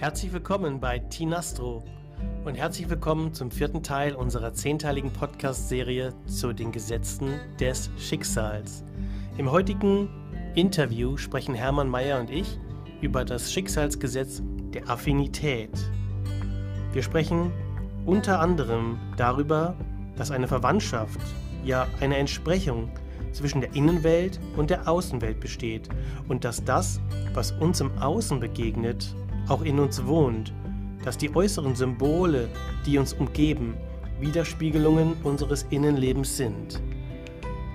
Herzlich willkommen bei Tinastro und herzlich willkommen zum vierten Teil unserer zehnteiligen Podcast-Serie zu den Gesetzen des Schicksals. Im heutigen Interview sprechen Hermann Mayer und ich über das Schicksalsgesetz der Affinität. Wir sprechen unter anderem darüber, dass eine Verwandtschaft, ja eine Entsprechung zwischen der Innenwelt und der Außenwelt besteht und dass das, was uns im Außen begegnet, auch in uns wohnt, dass die äußeren Symbole, die uns umgeben, Widerspiegelungen unseres Innenlebens sind.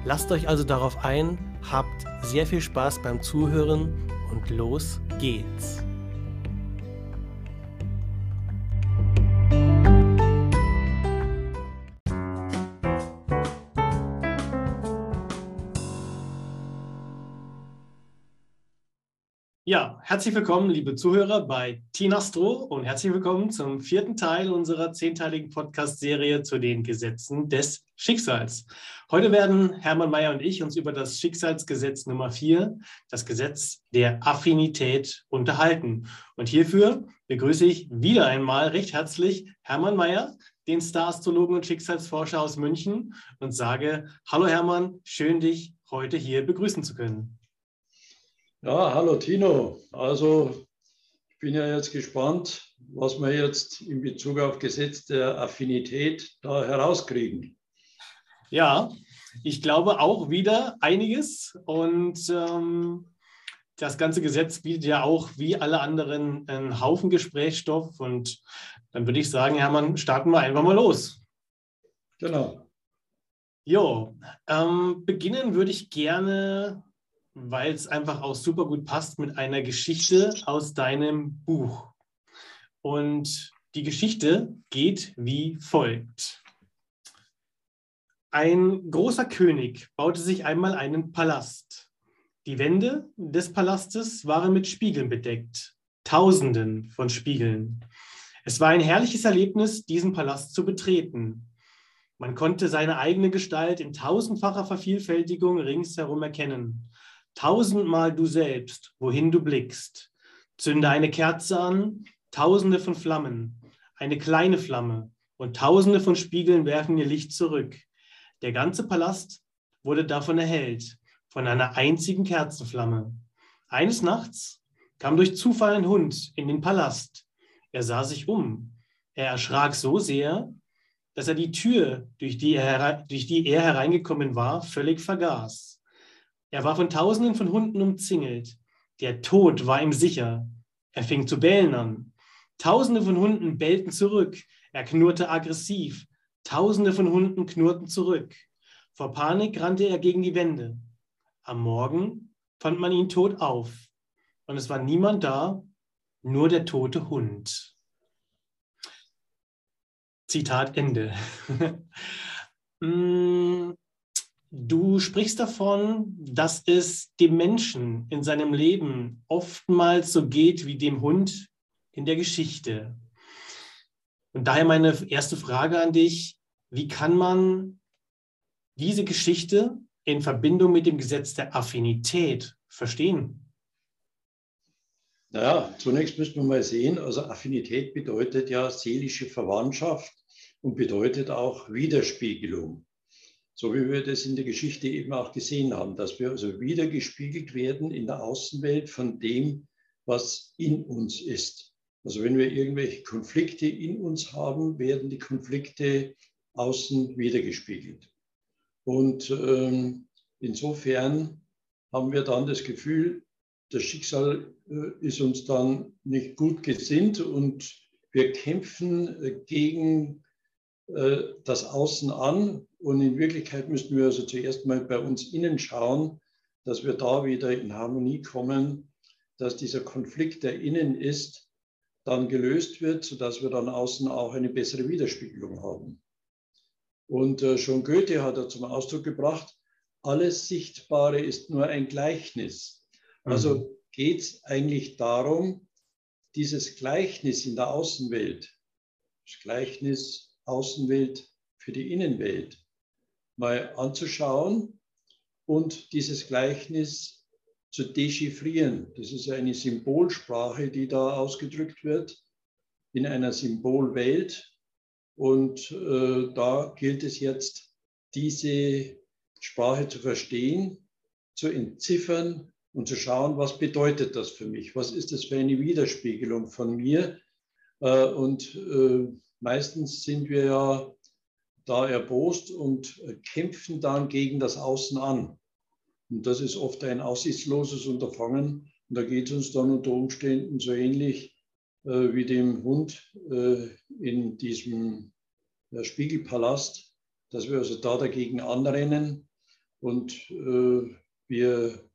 Lasst euch also darauf ein, habt sehr viel Spaß beim Zuhören und los geht's. Ja, herzlich willkommen, liebe Zuhörer, bei Tinastro und herzlich willkommen zum vierten Teil unserer zehnteiligen Podcast-Serie zu den Gesetzen des Schicksals. Heute werden Hermann Mayer und ich uns über das Schicksalsgesetz Nummer vier, das Gesetz der Affinität, unterhalten. Und hierfür begrüße ich wieder einmal recht herzlich Hermann Mayer, den Star-Astrologen und Schicksalsforscher aus München, und sage: Hallo Hermann, schön dich heute hier begrüßen zu können. Ja, hallo Tino. Also ich bin ja jetzt gespannt, was wir jetzt in Bezug auf Gesetz der Affinität da herauskriegen. Ja, ich glaube auch wieder einiges und ähm, das ganze Gesetz bietet ja auch wie alle anderen einen Haufen Gesprächsstoff und dann würde ich sagen, Hermann, starten wir einfach mal los. Genau. Jo, ähm, beginnen würde ich gerne weil es einfach auch super gut passt mit einer Geschichte aus deinem Buch. Und die Geschichte geht wie folgt. Ein großer König baute sich einmal einen Palast. Die Wände des Palastes waren mit Spiegeln bedeckt, tausenden von Spiegeln. Es war ein herrliches Erlebnis, diesen Palast zu betreten. Man konnte seine eigene Gestalt in tausendfacher Vervielfältigung ringsherum erkennen. Tausendmal du selbst, wohin du blickst. Zünde eine Kerze an, tausende von Flammen, eine kleine Flamme und tausende von Spiegeln werfen ihr Licht zurück. Der ganze Palast wurde davon erhellt, von einer einzigen Kerzenflamme. Eines Nachts kam durch Zufall ein Hund in den Palast. Er sah sich um. Er erschrak so sehr, dass er die Tür, durch die er, durch die er hereingekommen war, völlig vergaß. Er war von Tausenden von Hunden umzingelt. Der Tod war ihm sicher. Er fing zu bellen an. Tausende von Hunden bellten zurück. Er knurrte aggressiv. Tausende von Hunden knurrten zurück. Vor Panik rannte er gegen die Wände. Am Morgen fand man ihn tot auf. Und es war niemand da, nur der tote Hund. Zitat Ende. Mm, Du sprichst davon, dass es dem Menschen in seinem Leben oftmals so geht wie dem Hund in der Geschichte. Und daher meine erste Frage an dich, wie kann man diese Geschichte in Verbindung mit dem Gesetz der Affinität verstehen? Naja, zunächst müssen wir mal sehen, also Affinität bedeutet ja seelische Verwandtschaft und bedeutet auch Widerspiegelung. So wie wir das in der Geschichte eben auch gesehen haben, dass wir also wieder gespiegelt werden in der Außenwelt von dem, was in uns ist. Also wenn wir irgendwelche Konflikte in uns haben, werden die Konflikte außen wiedergespiegelt. Und ähm, insofern haben wir dann das Gefühl, das Schicksal äh, ist uns dann nicht gut gesinnt und wir kämpfen äh, gegen äh, das Außen an und in Wirklichkeit müssten wir also zuerst mal bei uns innen schauen, dass wir da wieder in Harmonie kommen, dass dieser Konflikt, der innen ist, dann gelöst wird, sodass wir dann außen auch eine bessere Widerspiegelung haben. Und äh, schon Goethe hat er zum Ausdruck gebracht, alles Sichtbare ist nur ein Gleichnis. Also mhm. geht es eigentlich darum, dieses Gleichnis in der Außenwelt, das Gleichnis Außenwelt für die Innenwelt, mal anzuschauen und dieses Gleichnis zu dechiffrieren. Das ist eine Symbolsprache, die da ausgedrückt wird in einer Symbolwelt. Und äh, da gilt es jetzt, diese Sprache zu verstehen, zu entziffern und zu schauen, was bedeutet das für mich? Was ist das für eine Widerspiegelung von mir? Äh, und äh, meistens sind wir ja da erbost und kämpfen dann gegen das Außen an. Und das ist oft ein aussichtsloses Unterfangen. Und da geht es uns dann unter Umständen so ähnlich äh, wie dem Hund äh, in diesem äh, Spiegelpalast, dass wir also da dagegen anrennen und äh, wir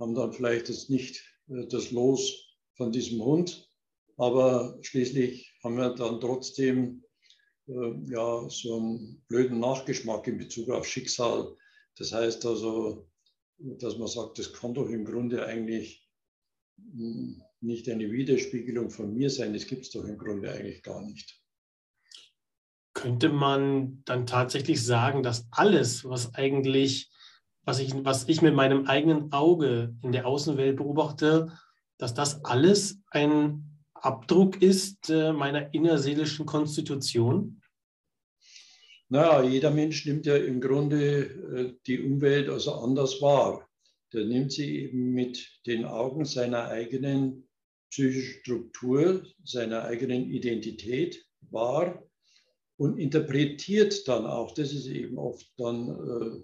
haben dann vielleicht jetzt nicht äh, das Los von diesem Hund, aber schließlich haben wir dann trotzdem äh, ja, so einen blöden Nachgeschmack in Bezug auf Schicksal. Das heißt also, dass man sagt, das kann doch im Grunde eigentlich hm, nicht eine Widerspiegelung von mir sein. Das gibt es doch im Grunde eigentlich gar nicht. Könnte man dann tatsächlich sagen, dass alles, was eigentlich, was ich, was ich mit meinem eigenen Auge in der Außenwelt beobachte, dass das alles ein Abdruck ist äh, meiner innerseelischen Konstitution? Naja, jeder Mensch nimmt ja im Grunde äh, die Umwelt also anders wahr. Der nimmt sie eben mit den Augen seiner eigenen psychischen Struktur, seiner eigenen Identität wahr und interpretiert dann auch, das ist eben oft dann äh,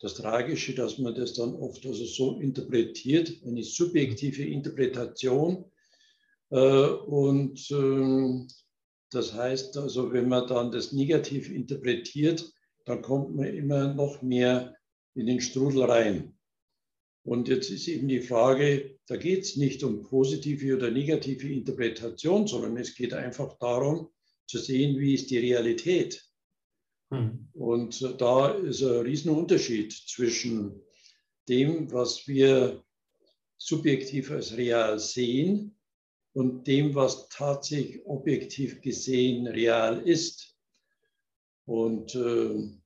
das Tragische, dass man das dann oft also so interpretiert, eine subjektive Interpretation. Äh, und ähm, das heißt also, wenn man dann das negativ interpretiert, dann kommt man immer noch mehr in den Strudel rein. Und jetzt ist eben die Frage, da geht es nicht um positive oder negative Interpretation, sondern es geht einfach darum zu sehen, wie ist die Realität. Hm. Und da ist ein Riesenunterschied zwischen dem, was wir subjektiv als real sehen und dem, was tatsächlich objektiv gesehen real ist. Und äh,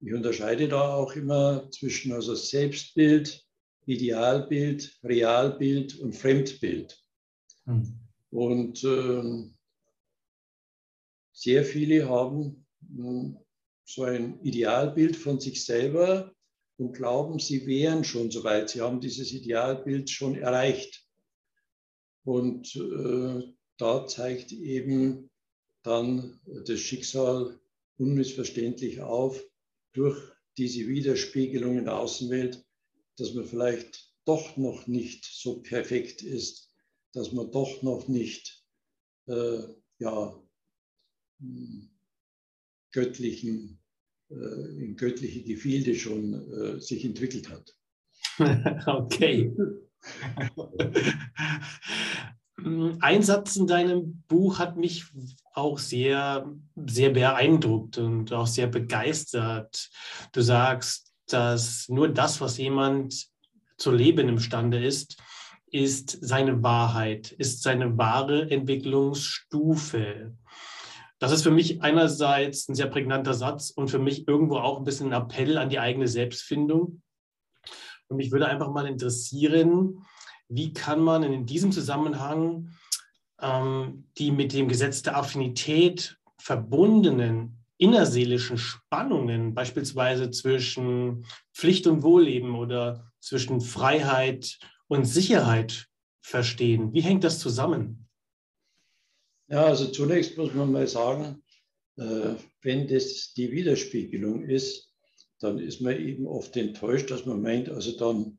ich unterscheide da auch immer zwischen also Selbstbild, Idealbild, Realbild und Fremdbild. Mhm. Und äh, sehr viele haben äh, so ein Idealbild von sich selber und glauben, sie wären schon soweit. Sie haben dieses Idealbild schon erreicht. Und äh, da zeigt eben dann das Schicksal unmissverständlich auf durch diese Widerspiegelung in der Außenwelt, dass man vielleicht doch noch nicht so perfekt ist, dass man doch noch nicht äh, ja, hm, göttlichen, äh, in göttliche Gefilde schon äh, sich entwickelt hat. okay. Ein Satz in deinem Buch hat mich auch sehr, sehr beeindruckt und auch sehr begeistert. Du sagst, dass nur das, was jemand zu leben imstande ist, ist seine Wahrheit, ist seine wahre Entwicklungsstufe. Das ist für mich einerseits ein sehr prägnanter Satz und für mich irgendwo auch ein bisschen ein Appell an die eigene Selbstfindung. Und mich würde einfach mal interessieren, wie kann man in diesem Zusammenhang ähm, die mit dem Gesetz der Affinität verbundenen innerseelischen Spannungen, beispielsweise zwischen Pflicht und Wohlleben oder zwischen Freiheit und Sicherheit verstehen? Wie hängt das zusammen? Ja, also zunächst muss man mal sagen, äh, wenn das die Widerspiegelung ist, dann ist man eben oft enttäuscht, dass man meint, also dann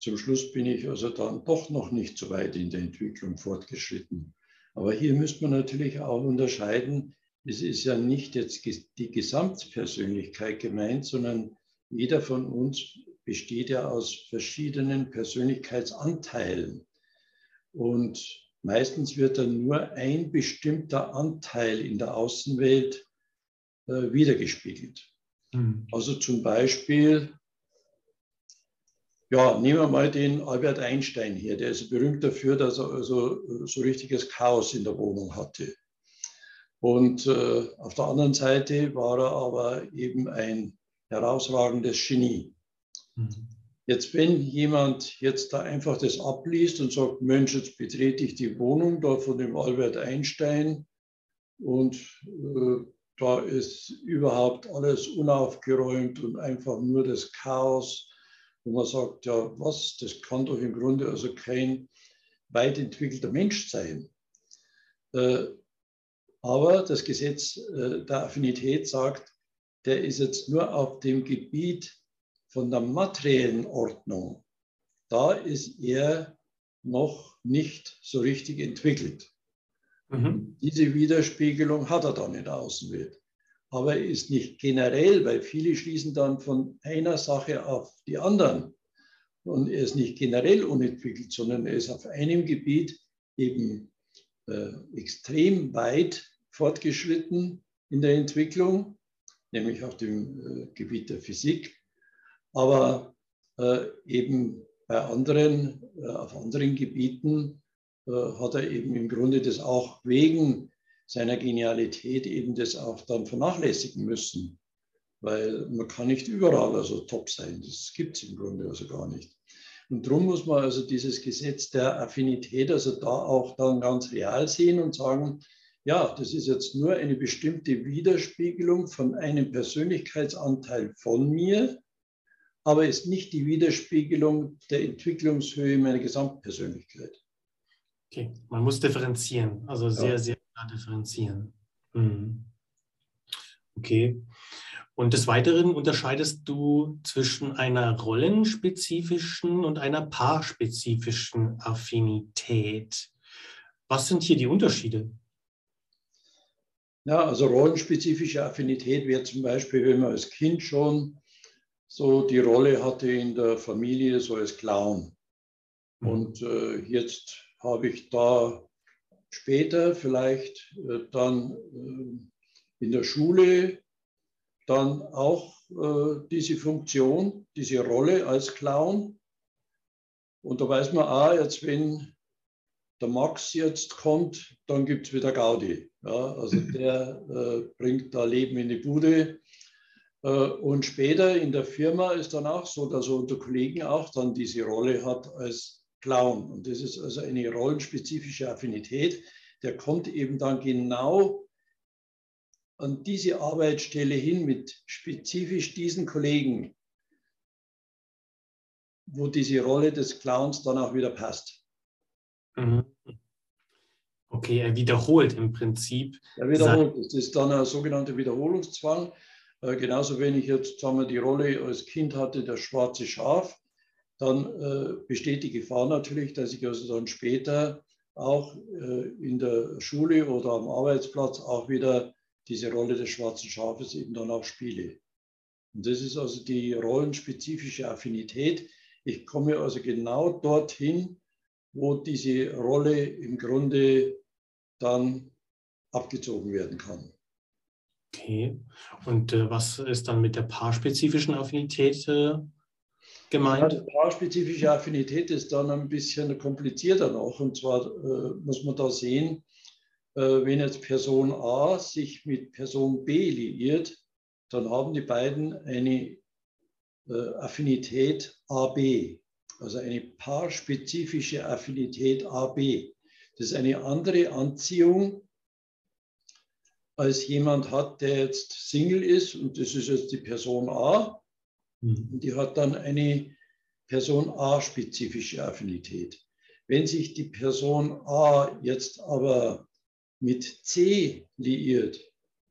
zum Schluss bin ich also dann doch noch nicht so weit in der Entwicklung fortgeschritten. Aber hier müsste man natürlich auch unterscheiden, es ist ja nicht jetzt die Gesamtpersönlichkeit gemeint, sondern jeder von uns besteht ja aus verschiedenen Persönlichkeitsanteilen. Und meistens wird dann nur ein bestimmter Anteil in der Außenwelt äh, wiedergespiegelt. Mhm. Also zum Beispiel, ja, nehmen wir mal den Albert Einstein hier, der ist berühmt dafür, dass er also so richtiges Chaos in der Wohnung hatte. Und äh, auf der anderen Seite war er aber eben ein herausragendes Genie. Mhm. Jetzt, wenn jemand jetzt da einfach das abliest und sagt, Mensch, jetzt betrete ich die Wohnung da von dem Albert Einstein und äh, da ist überhaupt alles unaufgeräumt und einfach nur das Chaos, wo man sagt, ja, was, das kann doch im Grunde also kein weit entwickelter Mensch sein. Äh, aber das Gesetz äh, der Affinität sagt, der ist jetzt nur auf dem Gebiet von der materiellen Ordnung. Da ist er noch nicht so richtig entwickelt. Mhm. Diese Widerspiegelung hat er dann in der Außenwelt. Aber er ist nicht generell, weil viele schließen dann von einer Sache auf die anderen. Und er ist nicht generell unentwickelt, sondern er ist auf einem Gebiet eben äh, extrem weit fortgeschritten in der Entwicklung, nämlich auf dem äh, Gebiet der Physik, aber äh, eben bei anderen, äh, auf anderen Gebieten hat er eben im Grunde das auch wegen seiner Genialität eben das auch dann vernachlässigen müssen weil man kann nicht überall also top sein. Das gibt es im Grunde also gar nicht. Und darum muss man also dieses Gesetz der Affinität also da auch dann ganz real sehen und sagen, ja, das ist jetzt nur eine bestimmte Widerspiegelung von einem Persönlichkeitsanteil von mir, aber ist nicht die Widerspiegelung der Entwicklungshöhe meiner Gesamtpersönlichkeit. Okay, man muss differenzieren, also sehr, ja. sehr klar differenzieren. Mhm. Okay. Und des Weiteren unterscheidest du zwischen einer rollenspezifischen und einer paarspezifischen Affinität. Was sind hier die Unterschiede? Ja, also rollenspezifische Affinität wäre zum Beispiel, wenn man als Kind schon so die Rolle hatte in der Familie, so als Clown. Mhm. Und äh, jetzt habe ich da später vielleicht äh, dann äh, in der Schule dann auch äh, diese Funktion, diese Rolle als Clown. Und da weiß man auch, jetzt wenn der Max jetzt kommt, dann gibt es wieder Gaudi. Ja, also der äh, bringt da Leben in die Bude. Äh, und später in der Firma ist dann auch so, dass er unter Kollegen auch dann diese Rolle hat als Clown. Und das ist also eine rollenspezifische Affinität. Der kommt eben dann genau an diese Arbeitsstelle hin mit spezifisch diesen Kollegen, wo diese Rolle des Clowns dann auch wieder passt. Mhm. Okay, er wiederholt im Prinzip. Er wiederholt. Das ist dann ein sogenannter Wiederholungszwang. Äh, genauso wenn ich jetzt sagen wir, die Rolle als Kind hatte, das schwarze Schaf, dann äh, besteht die Gefahr natürlich, dass ich also dann später auch äh, in der Schule oder am Arbeitsplatz auch wieder diese Rolle des schwarzen Schafes eben dann auch spiele. Und das ist also die rollenspezifische Affinität. Ich komme also genau dorthin, wo diese Rolle im Grunde dann abgezogen werden kann. Okay. Und äh, was ist dann mit der paarspezifischen Affinität äh, gemeint? Ja, die paarspezifische Affinität ist dann ein bisschen komplizierter noch. Und zwar äh, muss man da sehen, äh, wenn jetzt Person A sich mit Person B liiert, dann haben die beiden eine äh, Affinität AB, also eine paarspezifische Affinität AB. Das ist eine andere Anziehung, als jemand hat, der jetzt Single ist und das ist jetzt die Person A. Mhm. Die hat dann eine Person A-spezifische Affinität. Wenn sich die Person A jetzt aber mit C liiert,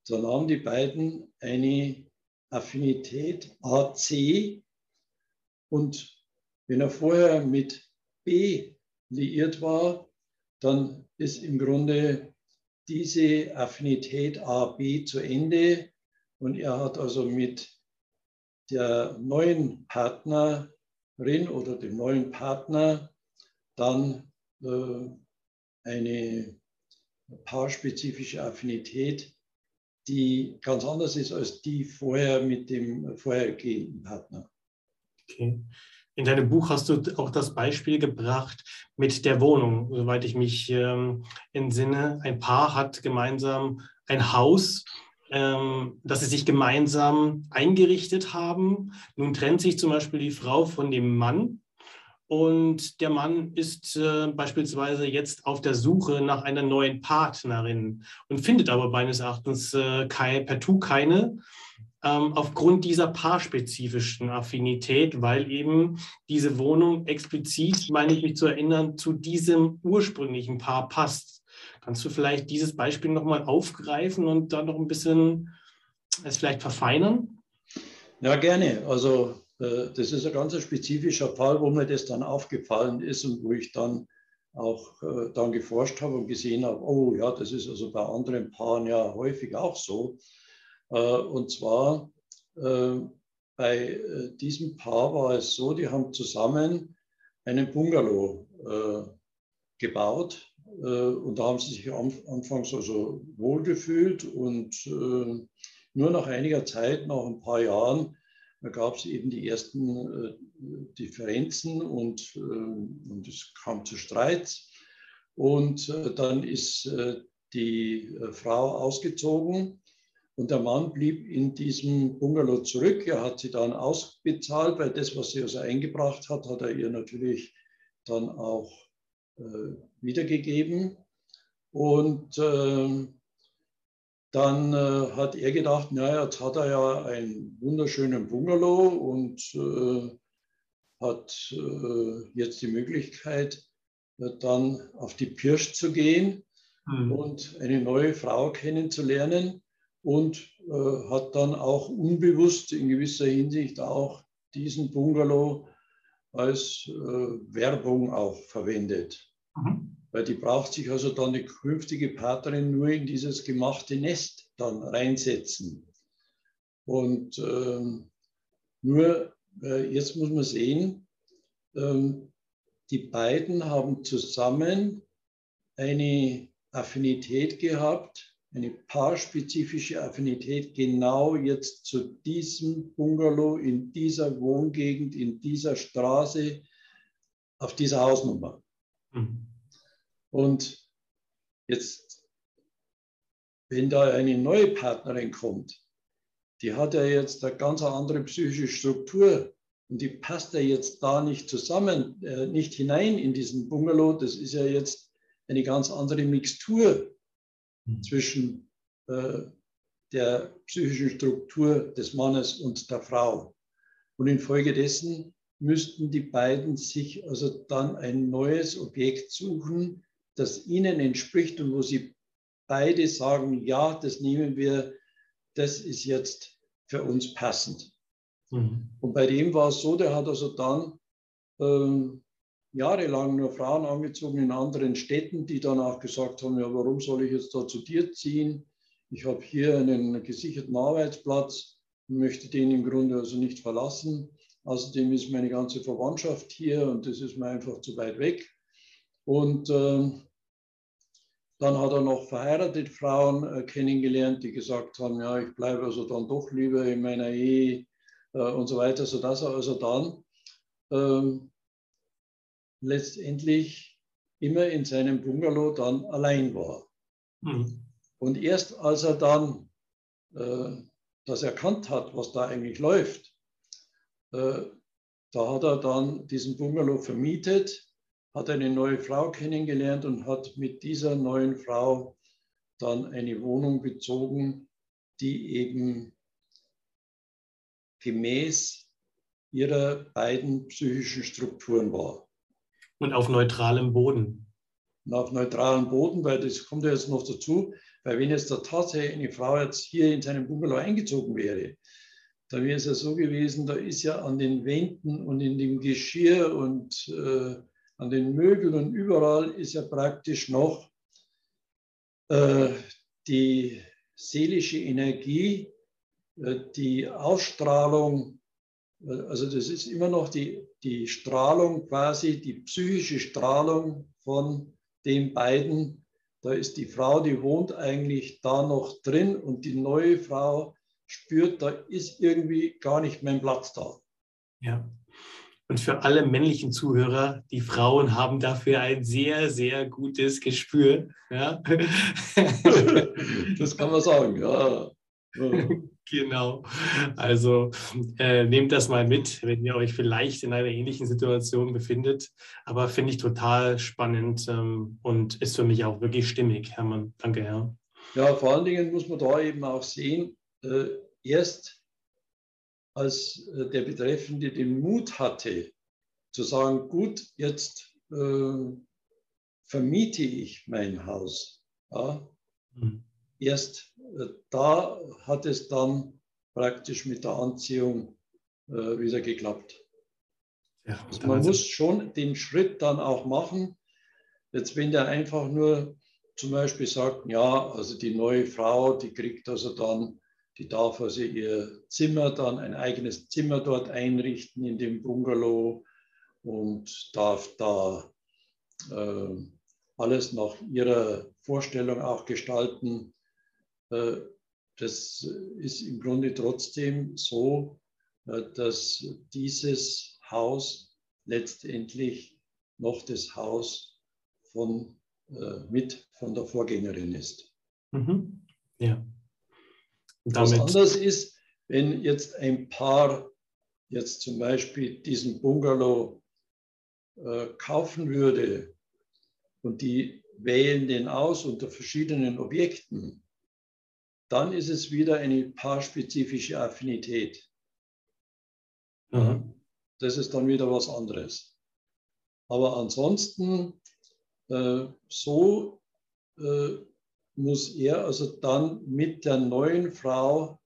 dann haben die beiden eine Affinität AC und wenn er vorher mit B liiert war, dann ist im Grunde diese Affinität AB zu Ende und er hat also mit der neuen Partnerin oder dem neuen Partner dann äh, eine paarspezifische Affinität, die ganz anders ist als die vorher mit dem vorhergehenden Partner. Okay. In deinem Buch hast du auch das Beispiel gebracht mit der Wohnung, soweit ich mich ähm, entsinne. Ein Paar hat gemeinsam ein Haus dass sie sich gemeinsam eingerichtet haben. Nun trennt sich zum Beispiel die Frau von dem Mann und der Mann ist äh, beispielsweise jetzt auf der Suche nach einer neuen Partnerin und findet aber meines Erachtens äh, kein, partout keine ähm, aufgrund dieser paarspezifischen Affinität, weil eben diese Wohnung explizit, meine ich mich zu erinnern, zu diesem ursprünglichen Paar passt. Kannst du vielleicht dieses Beispiel nochmal aufgreifen und dann noch ein bisschen es vielleicht verfeinern? Ja, gerne. Also äh, das ist ein ganz spezifischer Fall, wo mir das dann aufgefallen ist und wo ich dann auch äh, dann geforscht habe und gesehen habe, oh ja, das ist also bei anderen Paaren ja häufig auch so. Äh, und zwar bei diesem Paar war es so, die haben zusammen einen Bungalow gebaut und da haben sie sich anfangs also wohlgefühlt und nur nach einiger Zeit, nach ein paar Jahren, gab es eben die ersten äh, Differenzen und, äh, und es kam zu Streits. Und äh, dann ist äh, die äh, Frau ausgezogen und der Mann blieb in diesem Bungalow zurück. Er hat sie dann ausbezahlt, weil das, was sie also eingebracht hat, hat er ihr natürlich dann auch äh, wiedergegeben. Und ähm, dann äh, hat er gedacht, naja, jetzt hat er ja einen wunderschönen Bungalow und äh, hat äh, jetzt die Möglichkeit, äh, dann auf die Pirsch zu gehen mhm. und eine neue Frau kennenzulernen und äh, hat dann auch unbewusst in gewisser Hinsicht auch diesen Bungalow als äh, Werbung auch verwendet. Mhm weil die braucht sich also dann die künftige Partnerin nur in dieses gemachte Nest dann reinsetzen. Und ähm, nur äh, jetzt muss man sehen, ähm, die beiden haben zusammen eine Affinität gehabt, eine paarspezifische Affinität genau jetzt zu diesem Bungalow, in dieser Wohngegend, in dieser Straße, auf dieser Hausnummer. Mhm. Und jetzt, wenn da eine neue Partnerin kommt, die hat ja jetzt eine ganz andere psychische Struktur und die passt ja jetzt da nicht zusammen, äh, nicht hinein in diesen Bungalow. Das ist ja jetzt eine ganz andere Mixtur mhm. zwischen äh, der psychischen Struktur des Mannes und der Frau. Und infolgedessen müssten die beiden sich also dann ein neues Objekt suchen, das ihnen entspricht und wo sie beide sagen, ja, das nehmen wir, das ist jetzt für uns passend. Mhm. Und bei dem war es so, der hat also dann ähm, jahrelang nur Frauen angezogen in anderen Städten, die dann auch gesagt haben, ja, warum soll ich jetzt da zu dir ziehen? Ich habe hier einen gesicherten Arbeitsplatz und möchte den im Grunde also nicht verlassen. Außerdem ist meine ganze Verwandtschaft hier und das ist mir einfach zu weit weg. Und äh, dann hat er noch verheiratete Frauen äh, kennengelernt, die gesagt haben, ja, ich bleibe also dann doch lieber in meiner Ehe äh, und so weiter, sodass er also dann ähm, letztendlich immer in seinem Bungalow dann allein war. Mhm. Und erst als er dann äh, das erkannt hat, was da eigentlich läuft, äh, da hat er dann diesen Bungalow vermietet hat eine neue Frau kennengelernt und hat mit dieser neuen Frau dann eine Wohnung bezogen, die eben gemäß ihrer beiden psychischen Strukturen war. Und auf neutralem Boden. Und auf neutralem Boden, weil das kommt ja jetzt noch dazu, weil wenn jetzt da tatsächlich eine Frau jetzt hier in seinem Bungalow eingezogen wäre, dann wäre es ja so gewesen, da ist ja an den Wänden und in dem Geschirr und äh, an den Möbeln und überall ist ja praktisch noch äh, die seelische Energie, äh, die Ausstrahlung, äh, also das ist immer noch die, die Strahlung quasi, die psychische Strahlung von den beiden. Da ist die Frau, die wohnt eigentlich da noch drin und die neue Frau spürt, da ist irgendwie gar nicht mein Platz da. Ja. Und für alle männlichen Zuhörer, die Frauen haben dafür ein sehr, sehr gutes Gespür. Ja? Das kann man sagen, ja. genau. Also äh, nehmt das mal mit, wenn ihr euch vielleicht in einer ähnlichen Situation befindet. Aber finde ich total spannend ähm, und ist für mich auch wirklich stimmig, Hermann. Danke, Herr. Ja, vor allen Dingen muss man da eben auch sehen, äh, erst als äh, der Betreffende den Mut hatte, zu sagen, gut, jetzt äh, vermiete ich mein Haus. Ja? Mhm. Erst äh, da hat es dann praktisch mit der Anziehung äh, wieder geklappt. Ja, also man muss schon den Schritt dann auch machen. Jetzt, wenn der einfach nur zum Beispiel sagt, ja, also die neue Frau, die kriegt also dann, die darf also ihr Zimmer dann, ein eigenes Zimmer dort einrichten in dem Bungalow und darf da äh, alles nach ihrer Vorstellung auch gestalten. Äh, das ist im Grunde trotzdem so, äh, dass dieses Haus letztendlich noch das Haus von, äh, mit von der Vorgängerin ist. Mhm. Ja. Was anders ist, wenn jetzt ein Paar jetzt zum Beispiel diesen Bungalow äh, kaufen würde und die wählen den aus unter verschiedenen Objekten, dann ist es wieder eine paarspezifische Affinität. Mhm. Das ist dann wieder was anderes. Aber ansonsten, äh, so äh, muss er also dann mit der neuen Frau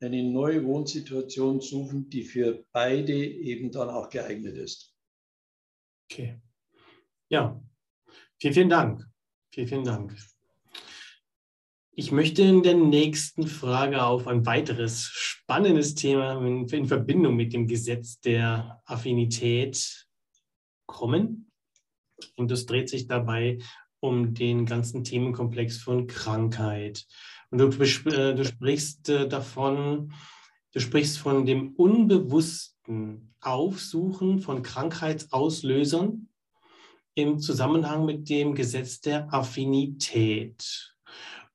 eine neue Wohnsituation suchen, die für beide eben dann auch geeignet ist. Okay. Ja, vielen, vielen Dank. Vielen, vielen Dank. Ich möchte in der nächsten Frage auf ein weiteres spannendes Thema in, in Verbindung mit dem Gesetz der Affinität kommen. Und es dreht sich dabei um den ganzen Themenkomplex von Krankheit. Und du, äh, du sprichst äh, davon, du sprichst von dem unbewussten Aufsuchen von Krankheitsauslösern im Zusammenhang mit dem Gesetz der Affinität.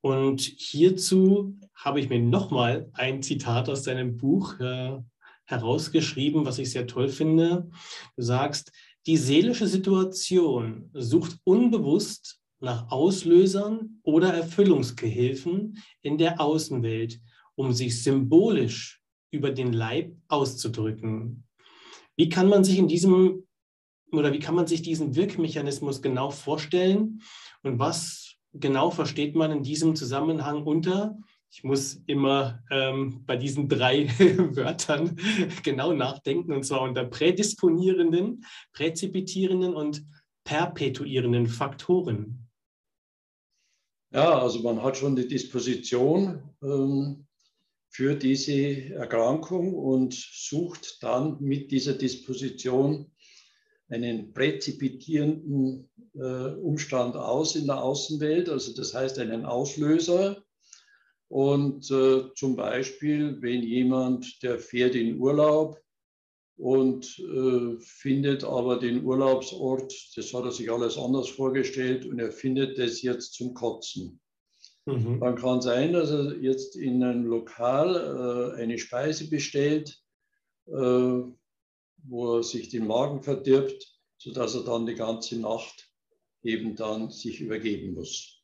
Und hierzu habe ich mir nochmal ein Zitat aus deinem Buch äh, herausgeschrieben, was ich sehr toll finde. Du sagst, die seelische Situation sucht unbewusst nach Auslösern oder Erfüllungsgehilfen in der Außenwelt, um sich symbolisch über den Leib auszudrücken. Wie kann man sich in diesem oder wie kann man sich diesen Wirkmechanismus genau vorstellen und was genau versteht man in diesem Zusammenhang unter? Ich muss immer ähm, bei diesen drei Wörtern genau nachdenken, und zwar unter prädisponierenden, präzipitierenden und perpetuierenden Faktoren. Ja, also man hat schon die Disposition ähm, für diese Erkrankung und sucht dann mit dieser Disposition einen präzipitierenden äh, Umstand aus in der Außenwelt, also das heißt einen Auslöser. Und äh, zum Beispiel, wenn jemand, der fährt in Urlaub und äh, findet aber den Urlaubsort, das hat er sich alles anders vorgestellt und er findet das jetzt zum Kotzen. Mhm. Dann kann sein, dass er jetzt in einem Lokal äh, eine Speise bestellt, äh, wo er sich den Magen verdirbt, sodass er dann die ganze Nacht eben dann sich übergeben muss.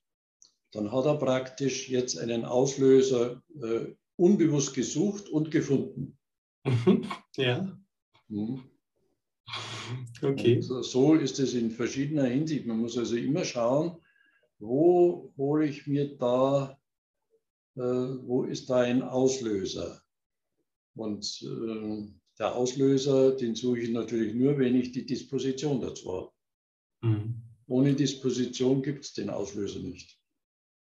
Dann hat er praktisch jetzt einen Auslöser äh, unbewusst gesucht und gefunden. ja. Mhm. Okay. Und so ist es in verschiedener Hinsicht. Man muss also immer schauen, wo hole ich mir da, äh, wo ist da ein Auslöser? Und äh, der Auslöser, den suche ich natürlich nur, wenn ich die Disposition dazu habe. Mhm. Ohne Disposition gibt es den Auslöser nicht.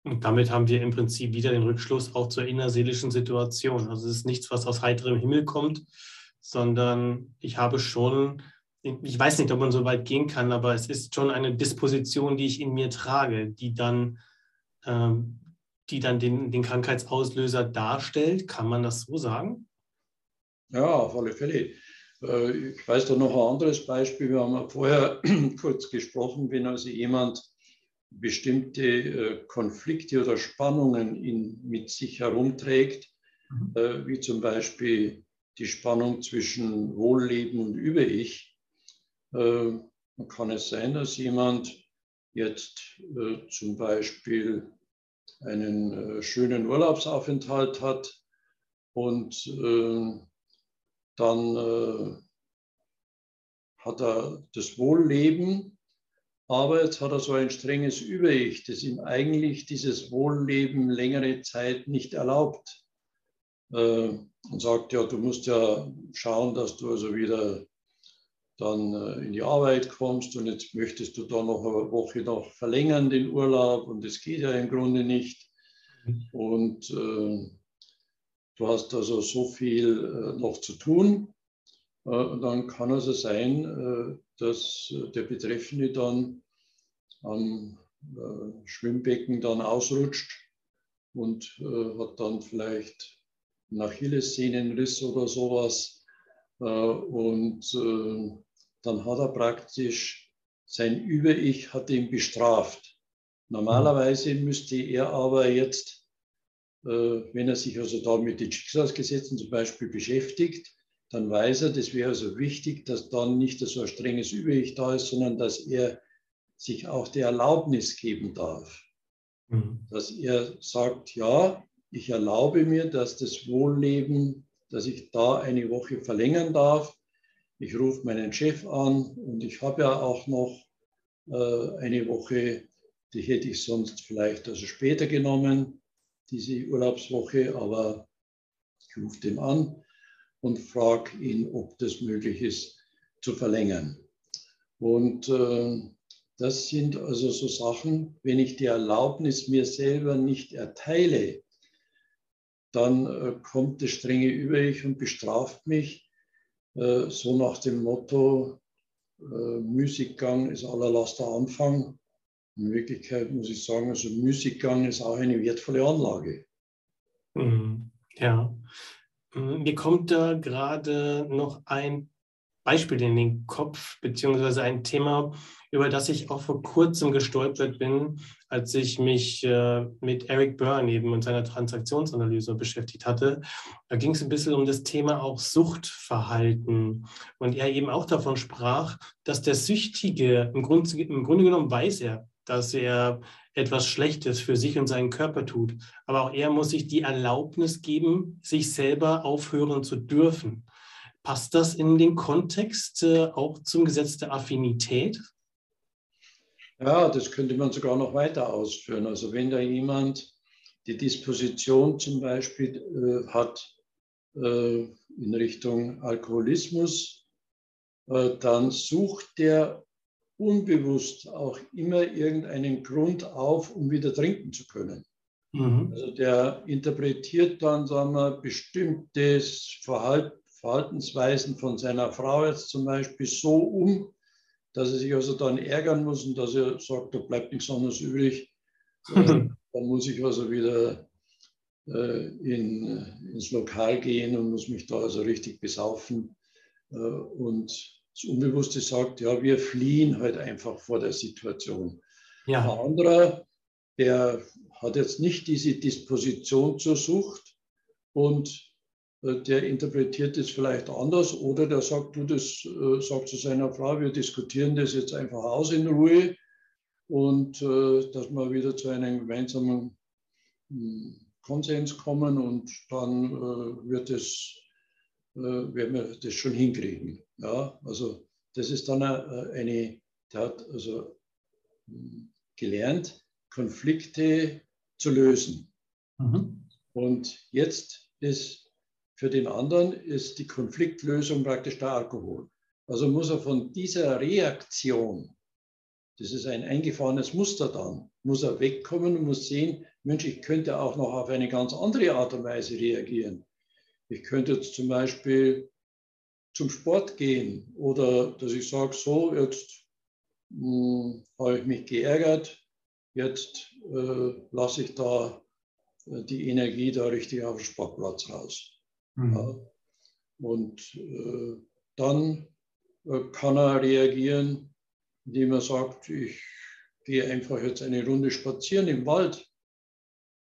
Und damit haben wir im Prinzip wieder den Rückschluss auch zur innerseelischen Situation. Also es ist nichts, was aus heiterem Himmel kommt, sondern ich habe schon ich weiß nicht, ob man so weit gehen kann, aber es ist schon eine Disposition, die ich in mir trage, die dann, ähm, die dann den, den Krankheitsauslöser darstellt. Kann man das so sagen? Ja, auf alle Fälle. Äh, ich weiß da noch ein anderes Beispiel. Wir haben vorher kurz gesprochen, wenn also jemand bestimmte äh, Konflikte oder Spannungen in, mit sich herumträgt, mhm. äh, wie zum Beispiel die Spannung zwischen Wohlleben und Über-Ich. Äh, kann es sein, dass jemand jetzt zum Beispiel einen schönen Urlaubsaufenthalt hat und dann äh, hat er das Wohlleben, aber jetzt hat er so ein strenges Über-Ich, das ihm eigentlich dieses Wohlleben längere Zeit nicht erlaubt. Äh, und sagt, ja, du musst ja schauen, dass du also wieder dann äh, in die Arbeit kommst und jetzt möchtest du da noch eine Woche noch verlängern den Urlaub und das geht ja im Grunde nicht. Und äh, du hast also so viel äh, noch zu tun. Äh, dann kann also sein, äh, dass der Betreffende dann am Schwimmbecken dann ausrutscht und hat dann vielleicht einen Achillessehnenriss oder sowas. Und dann hat er praktisch sein Über-Ich hat ihn bestraft. Normalerweise müsste er aber jetzt, wenn er sich also da mit den Schicksalsgesetzen zum Beispiel beschäftigt, dann weiß er, das wäre also wichtig, dass dann nicht so ein strenges Über-Ich da ist, sondern dass er sich auch die Erlaubnis geben darf. Mhm. Dass er sagt, ja, ich erlaube mir, dass das Wohlleben, dass ich da eine Woche verlängern darf ich rufe meinen Chef an und ich habe ja auch noch äh, eine Woche, die hätte ich sonst vielleicht also später genommen, diese Urlaubswoche, aber ich rufe den an und frage ihn, ob das möglich ist zu verlängern. Und äh, das sind also so Sachen, wenn ich die Erlaubnis mir selber nicht erteile, dann äh, kommt das strenge Über-Ich und bestraft mich äh, so nach dem Motto, äh, Musikgang ist aller Laster Anfang. In Wirklichkeit muss ich sagen, also Musikgang ist auch eine wertvolle Anlage. Mhm. Ja, mhm, mir kommt da gerade noch ein Beispiel in den Kopf, beziehungsweise ein Thema, über das ich auch vor kurzem gestolpert bin, als ich mich äh, mit Eric Byrne eben und seiner Transaktionsanalyse beschäftigt hatte. Da ging es ein bisschen um das Thema auch Suchtverhalten. Und er eben auch davon sprach, dass der Süchtige, im, Grund, im Grunde genommen weiß er, dass er etwas Schlechtes für sich und seinen Körper tut. Aber auch er muss sich die Erlaubnis geben, sich selber aufhören zu dürfen. Passt das in den Kontext äh, auch zum Gesetz der Affinität? Ja, das könnte man sogar noch weiter ausführen. Also wenn da jemand die Disposition zum Beispiel äh, hat äh, in Richtung Alkoholismus, äh, dann sucht der unbewusst auch immer irgendeinen Grund auf, um wieder trinken zu können. Mhm. Also der interpretiert dann, sagen wir, bestimmtes Verhaltensweisen von seiner Frau jetzt zum Beispiel so um, dass er sich also dann ärgern muss und dass er sagt, da bleibt nichts anderes übrig. Äh, dann muss ich also wieder äh, in, ins Lokal gehen und muss mich da also richtig besaufen. Äh, und das Unbewusste sagt, ja, wir fliehen halt einfach vor der Situation. Ja. Ein anderer, der hat jetzt nicht diese Disposition zur Sucht und äh, der interpretiert es vielleicht anders oder der sagt, du, das äh, sagt zu seiner Frau, wir diskutieren das jetzt einfach aus in Ruhe und äh, dass wir wieder zu einem gemeinsamen hm, Konsens kommen und dann wird es, werden wir das schon hinkriegen. Ja, also das ist dann eine, eine der hat also hm, gelernt, Konflikte zu lösen. Mhm. Und jetzt ist für den anderen ist die Konfliktlösung praktisch der Alkohol. Also muss er von dieser Reaktion, das ist ein eingefahrenes Muster dann, muss er wegkommen und muss sehen, Mensch, ich könnte auch noch auf eine ganz andere Art und Weise reagieren. Ich könnte jetzt zum Beispiel zum Sport gehen oder dass ich sage, so, jetzt hm, habe ich mich geärgert, jetzt äh, lasse ich da äh, die Energie da richtig auf den Sportplatz raus. Mhm. Ja. Und äh, dann äh, kann er reagieren, indem er sagt, ich gehe einfach jetzt eine Runde spazieren im Wald,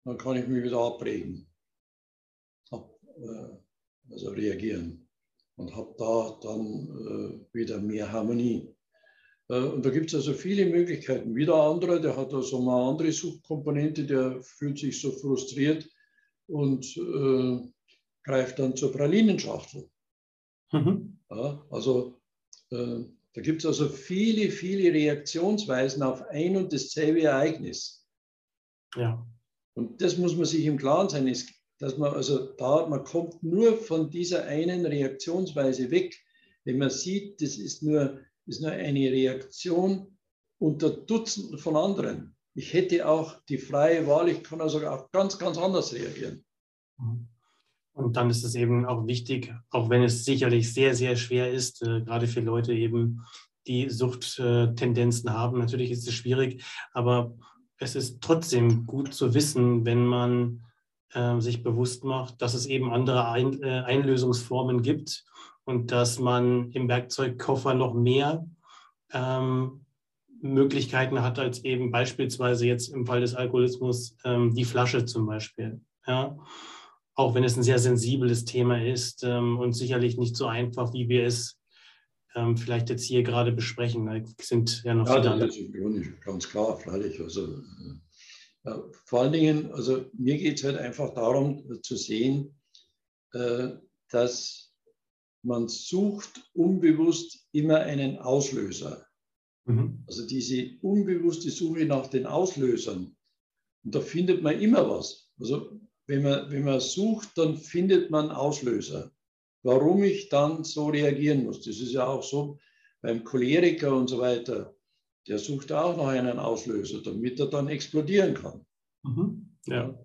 dann kann ich mich wieder abregen, Ab, äh, also reagieren und habe da dann äh, wieder mehr Harmonie. Äh, und da gibt es also viele Möglichkeiten. Wieder andere, der hat also eine andere Suchtkomponente, der fühlt sich so frustriert und äh, greift dann zur Pralinenschachtel. Mhm. Ja, also äh, da gibt es also viele, viele Reaktionsweisen auf ein und dasselbe Ereignis. Ja. Und das muss man sich im Klaren sein, ist, dass man also da, man kommt nur von dieser einen Reaktionsweise weg, wenn man sieht, das ist nur, ist nur eine Reaktion unter Dutzenden von anderen. Ich hätte auch die freie Wahl, ich kann also auch ganz, ganz anders reagieren. Mhm. Und dann ist es eben auch wichtig, auch wenn es sicherlich sehr, sehr schwer ist, äh, gerade für Leute eben, die Suchttendenzen haben. Natürlich ist es schwierig, aber es ist trotzdem gut zu wissen, wenn man äh, sich bewusst macht, dass es eben andere Ein äh, Einlösungsformen gibt und dass man im Werkzeugkoffer noch mehr ähm, Möglichkeiten hat als eben beispielsweise jetzt im Fall des Alkoholismus ähm, die Flasche zum Beispiel. Ja? auch wenn es ein sehr sensibles Thema ist ähm, und sicherlich nicht so einfach, wie wir es ähm, vielleicht jetzt hier gerade besprechen. Da sind ja noch ja, viele ist ganz klar, freilich. Also, äh, vor allen Dingen, also mir geht es halt einfach darum äh, zu sehen, äh, dass man sucht unbewusst immer einen Auslöser. Mhm. Also diese unbewusste Suche nach den Auslösern. Und da findet man immer was. Also wenn man, wenn man sucht, dann findet man Auslöser. Warum ich dann so reagieren muss. Das ist ja auch so beim Choleriker und so weiter. Der sucht auch noch einen Auslöser, damit er dann explodieren kann. Mhm. Ja.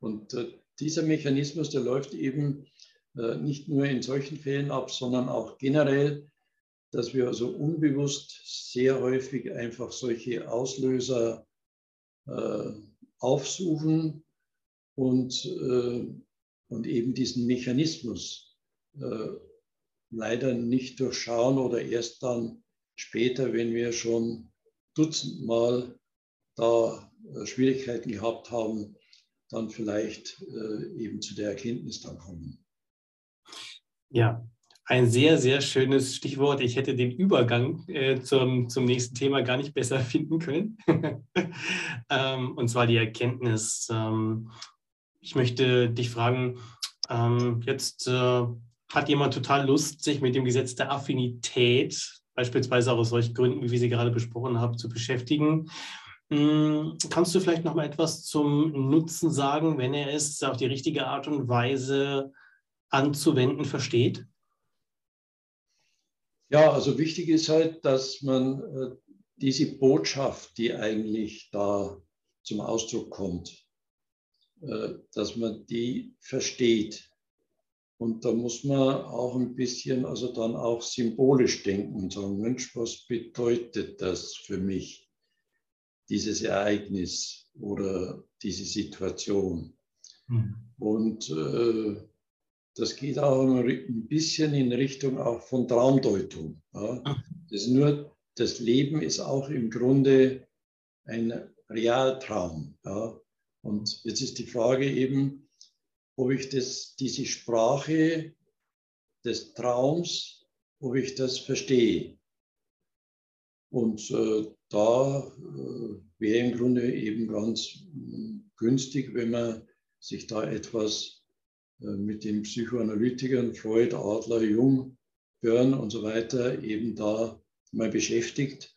Und äh, dieser Mechanismus, der läuft eben äh, nicht nur in solchen Fällen ab, sondern auch generell, dass wir also unbewusst sehr häufig einfach solche Auslöser äh, aufsuchen, und, äh, und eben diesen Mechanismus äh, leider nicht durchschauen oder erst dann später, wenn wir schon dutzendmal da äh, Schwierigkeiten gehabt haben, dann vielleicht äh, eben zu der Erkenntnis dann kommen. Ja, ein sehr, sehr schönes Stichwort. Ich hätte den Übergang äh, zum, zum nächsten Thema gar nicht besser finden können. ähm, und zwar die Erkenntnis. Ähm, ich möchte dich fragen, ähm, jetzt hat jemand total Lust, sich mit dem Gesetz der Affinität, beispielsweise auch aus solchen Gründen, wie wir sie gerade besprochen haben, zu beschäftigen. Hm, kannst du vielleicht noch mal etwas zum Nutzen sagen, wenn er es auf die richtige Art und Weise anzuwenden versteht? Ja, also wichtig ist halt, dass man äh, diese Botschaft, die eigentlich da zum Ausdruck kommt, äh, dass man die versteht. Und da muss man auch ein bisschen, also dann auch symbolisch denken und sagen, Mensch, was bedeutet das für mich, dieses Ereignis oder diese Situation? Mhm. Und äh, das geht auch ein bisschen in Richtung auch von Traumdeutung. Ja. Das, nur, das Leben ist auch im Grunde ein Realtraum. Ja. Und jetzt ist die Frage eben, ob ich das, diese Sprache des Traums, ob ich das verstehe. Und äh, da äh, wäre im Grunde eben ganz äh, günstig, wenn man sich da etwas äh, mit den Psychoanalytikern Freud, Adler, Jung, Börn und so weiter eben da mal beschäftigt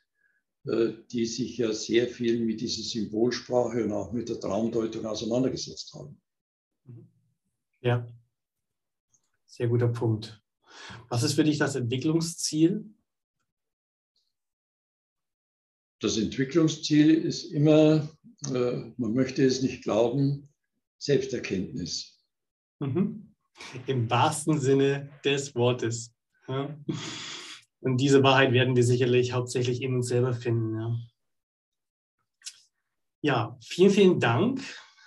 äh, die sich ja sehr viel mit dieser Symbolsprache und auch mit der Traumdeutung auseinandergesetzt haben. Mhm. Ja, sehr guter Punkt. Was ist für dich das Entwicklungsziel? Das Entwicklungsziel ist immer, äh, man möchte es nicht glauben, Selbsterkenntnis. Mhm. Im wahrsten Sinne des Wortes. Ja. Und diese Wahrheit werden wir sicherlich hauptsächlich in uns selber finden. Ja, ja vielen, vielen Dank.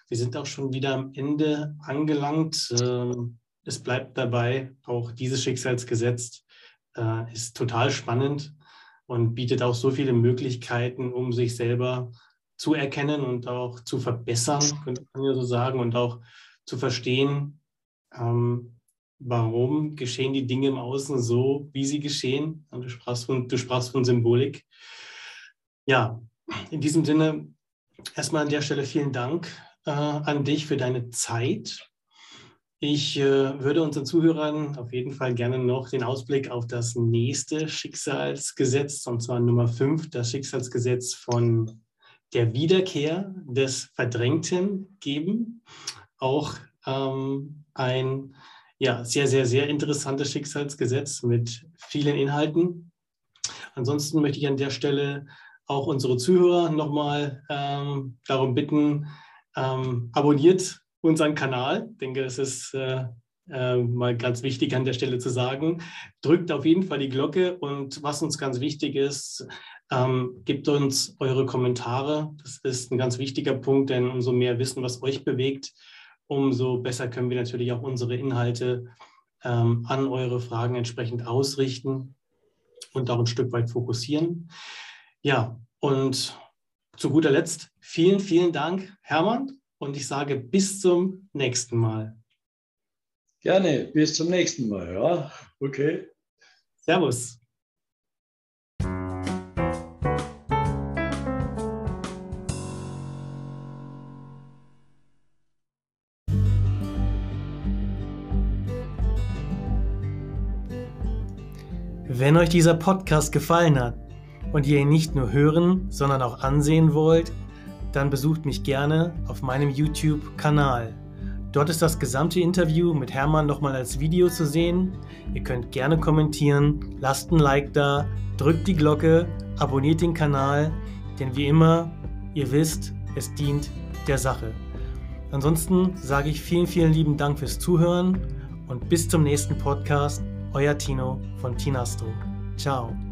Wir sind auch schon wieder am Ende angelangt. Ähm, es bleibt dabei, auch dieses Schicksalsgesetz äh, ist total spannend. und bietet auch so viele Möglichkeiten, um sich selber zu erkennen und auch zu verbessern, könnte man ja so sagen, und auch zu verstehen, ähm, warum geschehen die Dinge im Außen so, wie sie geschehen. Und du sprachst von, du sprachst von Symbolik. Ja, in diesem Sinne erstmal an der Stelle vielen Dank äh, an dich für deine Zeit. Ich äh, würde unseren Zuhörern auf jeden Fall gerne noch den Ausblick auf das nächste Schicksalsgesetz, und zwar Nummer 5, das Schicksalsgesetz von der Wiederkehr des Verdrängten geben. Auch ähm, ein ja, sehr, sehr, sehr interessantes Schicksalsgesetz mit vielen Inhalten. Ansonsten möchte ich an der Stelle auch unsere Zuhörer nochmal ähm, darum bitten, ähm, abonniert unseren Kanal. Ich denke, das ist äh, äh, mal ganz wichtig an der Stelle zu sagen. Drückt auf jeden Fall die Glocke und was uns ganz wichtig ist, ähm, gebt uns eure Kommentare. Das ist ein ganz wichtiger Punkt, denn umso mehr Wissen, was euch bewegt, umso besser können wir natürlich auch unsere Inhalte ähm, an eure Fragen entsprechend ausrichten und auch ein Stück weit fokussieren. Ja, und zu guter Letzt vielen, vielen Dank, Hermann. Und ich sage bis zum nächsten Mal. Gerne, bis zum nächsten Mal. Ja, okay. Servus. Wenn euch dieser Podcast gefallen hat und ihr ihn nicht nur hören, sondern auch ansehen wollt, dann besucht mich gerne auf meinem YouTube-Kanal. Dort ist das gesamte Interview mit Hermann nochmal als Video zu sehen. Ihr könnt gerne kommentieren, lasst ein Like da, drückt die Glocke, abonniert den Kanal, denn wie immer, ihr wisst, es dient der Sache. Ansonsten sage ich vielen, vielen lieben Dank fürs Zuhören und bis zum nächsten Podcast. Euer Tino von Tinastro. Ciao.